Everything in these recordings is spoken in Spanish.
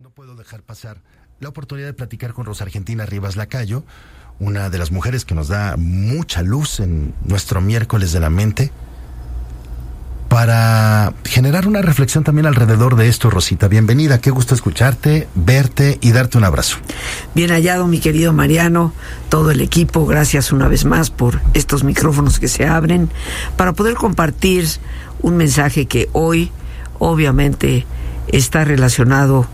No puedo dejar pasar la oportunidad de platicar con Rosa Argentina Rivas Lacayo, una de las mujeres que nos da mucha luz en nuestro miércoles de la mente para generar una reflexión también alrededor de esto, Rosita. Bienvenida, qué gusto escucharte, verte y darte un abrazo. Bien hallado, mi querido Mariano, todo el equipo, gracias una vez más por estos micrófonos que se abren para poder compartir un mensaje que hoy obviamente está relacionado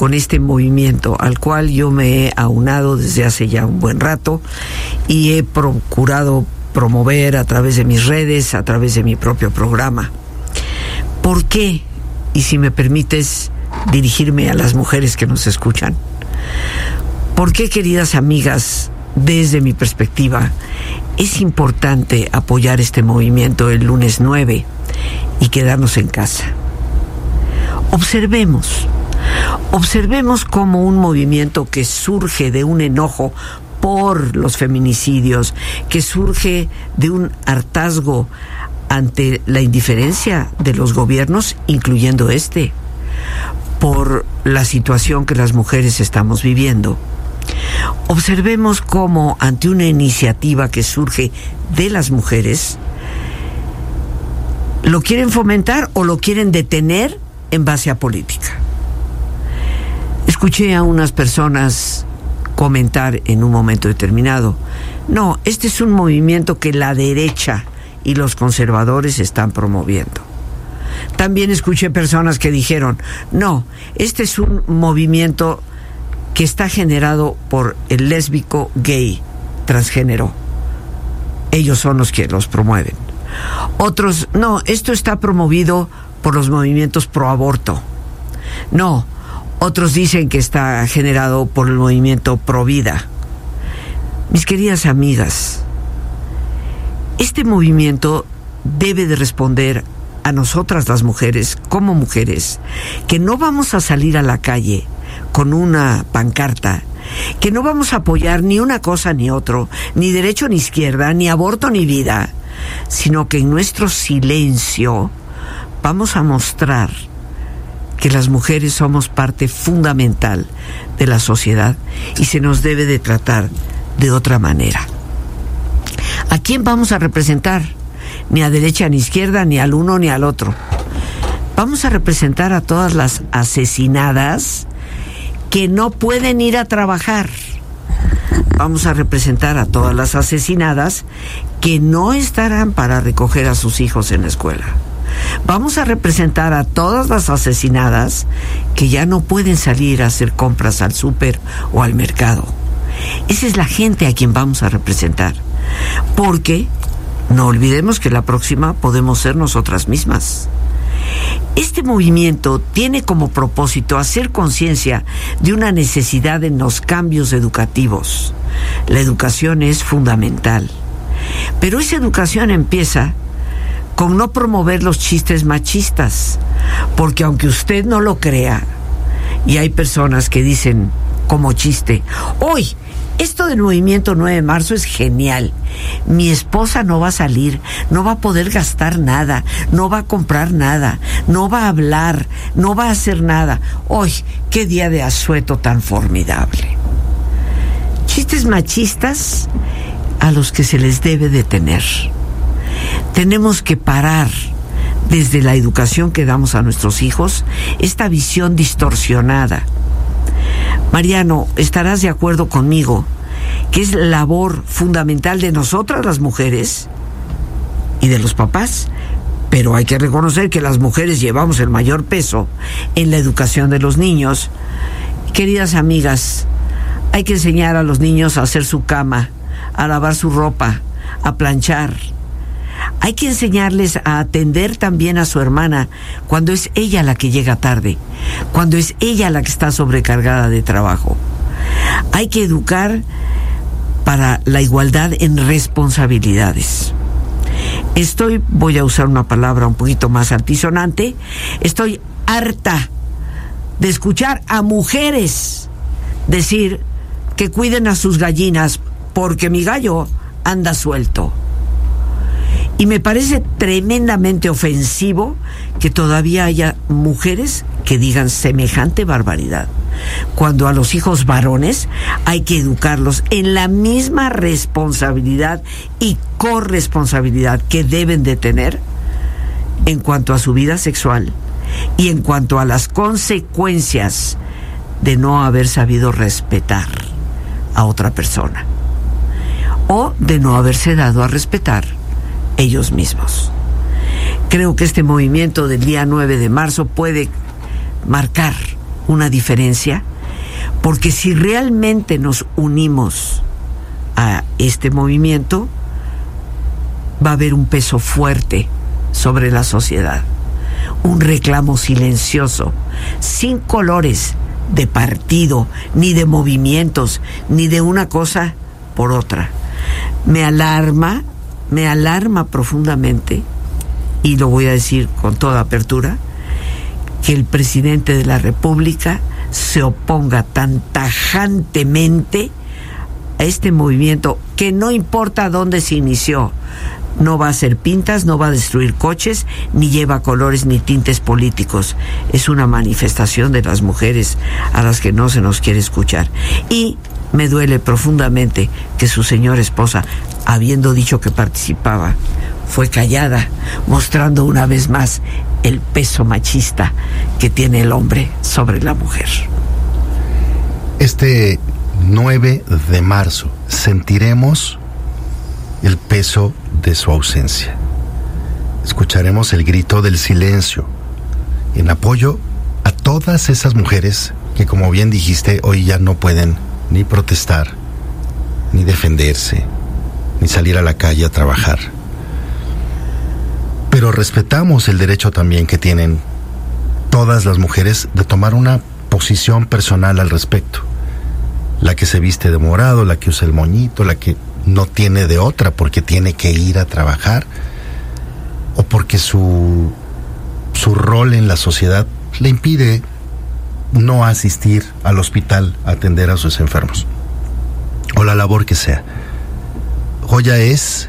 con este movimiento al cual yo me he aunado desde hace ya un buen rato y he procurado promover a través de mis redes, a través de mi propio programa. ¿Por qué? Y si me permites dirigirme a las mujeres que nos escuchan. ¿Por qué, queridas amigas, desde mi perspectiva, es importante apoyar este movimiento el lunes 9 y quedarnos en casa? Observemos, observemos como un movimiento que surge de un enojo por los feminicidios, que surge de un hartazgo ante la indiferencia de los gobiernos, incluyendo este, por la situación que las mujeres estamos viviendo. Observemos cómo ante una iniciativa que surge de las mujeres, lo quieren fomentar o lo quieren detener en base a política. Escuché a unas personas comentar en un momento determinado. No, este es un movimiento que la derecha y los conservadores están promoviendo. También escuché personas que dijeron, no, este es un movimiento que está generado por el lésbico gay transgénero. Ellos son los que los promueven. Otros, no, esto está promovido por los movimientos pro aborto. No, otros dicen que está generado por el movimiento Provida. Mis queridas amigas, este movimiento debe de responder a nosotras las mujeres, como mujeres, que no vamos a salir a la calle con una pancarta, que no vamos a apoyar ni una cosa ni otro, ni derecho ni izquierda, ni aborto ni vida, sino que en nuestro silencio vamos a mostrar que las mujeres somos parte fundamental de la sociedad y se nos debe de tratar de otra manera. ¿A quién vamos a representar? Ni a derecha ni izquierda, ni al uno ni al otro. Vamos a representar a todas las asesinadas que no pueden ir a trabajar. Vamos a representar a todas las asesinadas que no estarán para recoger a sus hijos en la escuela. Vamos a representar a todas las asesinadas que ya no pueden salir a hacer compras al súper o al mercado. Esa es la gente a quien vamos a representar. Porque no olvidemos que la próxima podemos ser nosotras mismas. Este movimiento tiene como propósito hacer conciencia de una necesidad en los cambios educativos. La educación es fundamental. Pero esa educación empieza con no promover los chistes machistas, porque aunque usted no lo crea, y hay personas que dicen como chiste, hoy, esto del movimiento 9 de marzo es genial. Mi esposa no va a salir, no va a poder gastar nada, no va a comprar nada, no va a hablar, no va a hacer nada. Hoy, qué día de asueto tan formidable. Chistes machistas a los que se les debe detener tenemos que parar desde la educación que damos a nuestros hijos esta visión distorsionada. Mariano, estarás de acuerdo conmigo que es labor fundamental de nosotras las mujeres y de los papás, pero hay que reconocer que las mujeres llevamos el mayor peso en la educación de los niños. Queridas amigas, hay que enseñar a los niños a hacer su cama, a lavar su ropa, a planchar. Hay que enseñarles a atender también a su hermana cuando es ella la que llega tarde, cuando es ella la que está sobrecargada de trabajo. Hay que educar para la igualdad en responsabilidades. Estoy, voy a usar una palabra un poquito más altisonante, estoy harta de escuchar a mujeres decir que cuiden a sus gallinas porque mi gallo anda suelto. Y me parece tremendamente ofensivo que todavía haya mujeres que digan semejante barbaridad. Cuando a los hijos varones hay que educarlos en la misma responsabilidad y corresponsabilidad que deben de tener en cuanto a su vida sexual y en cuanto a las consecuencias de no haber sabido respetar a otra persona o de no haberse dado a respetar ellos mismos. Creo que este movimiento del día 9 de marzo puede marcar una diferencia porque si realmente nos unimos a este movimiento, va a haber un peso fuerte sobre la sociedad, un reclamo silencioso, sin colores de partido, ni de movimientos, ni de una cosa por otra. Me alarma me alarma profundamente, y lo voy a decir con toda apertura, que el presidente de la República se oponga tan tajantemente a este movimiento que no importa dónde se inició, no va a hacer pintas, no va a destruir coches, ni lleva colores ni tintes políticos. Es una manifestación de las mujeres a las que no se nos quiere escuchar. Y me duele profundamente que su señora esposa, habiendo dicho que participaba, fue callada, mostrando una vez más el peso machista que tiene el hombre sobre la mujer. Este 9 de marzo sentiremos el peso de su ausencia. Escucharemos el grito del silencio en apoyo a todas esas mujeres que, como bien dijiste, hoy ya no pueden ni protestar, ni defenderse, ni salir a la calle a trabajar. Pero respetamos el derecho también que tienen todas las mujeres de tomar una posición personal al respecto. La que se viste de morado, la que usa el moñito, la que no tiene de otra porque tiene que ir a trabajar o porque su, su rol en la sociedad le impide no asistir al hospital a atender a sus enfermos o la labor que sea. Joya es,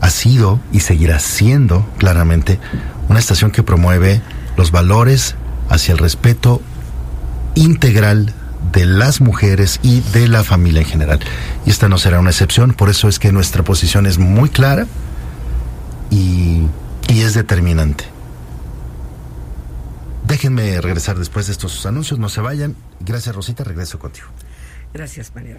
ha sido y seguirá siendo claramente una estación que promueve los valores hacia el respeto integral de las mujeres y de la familia en general. Y esta no será una excepción, por eso es que nuestra posición es muy clara y, y es determinante. Déjenme regresar después de estos anuncios, no se vayan. Gracias Rosita, regreso contigo. Gracias, María.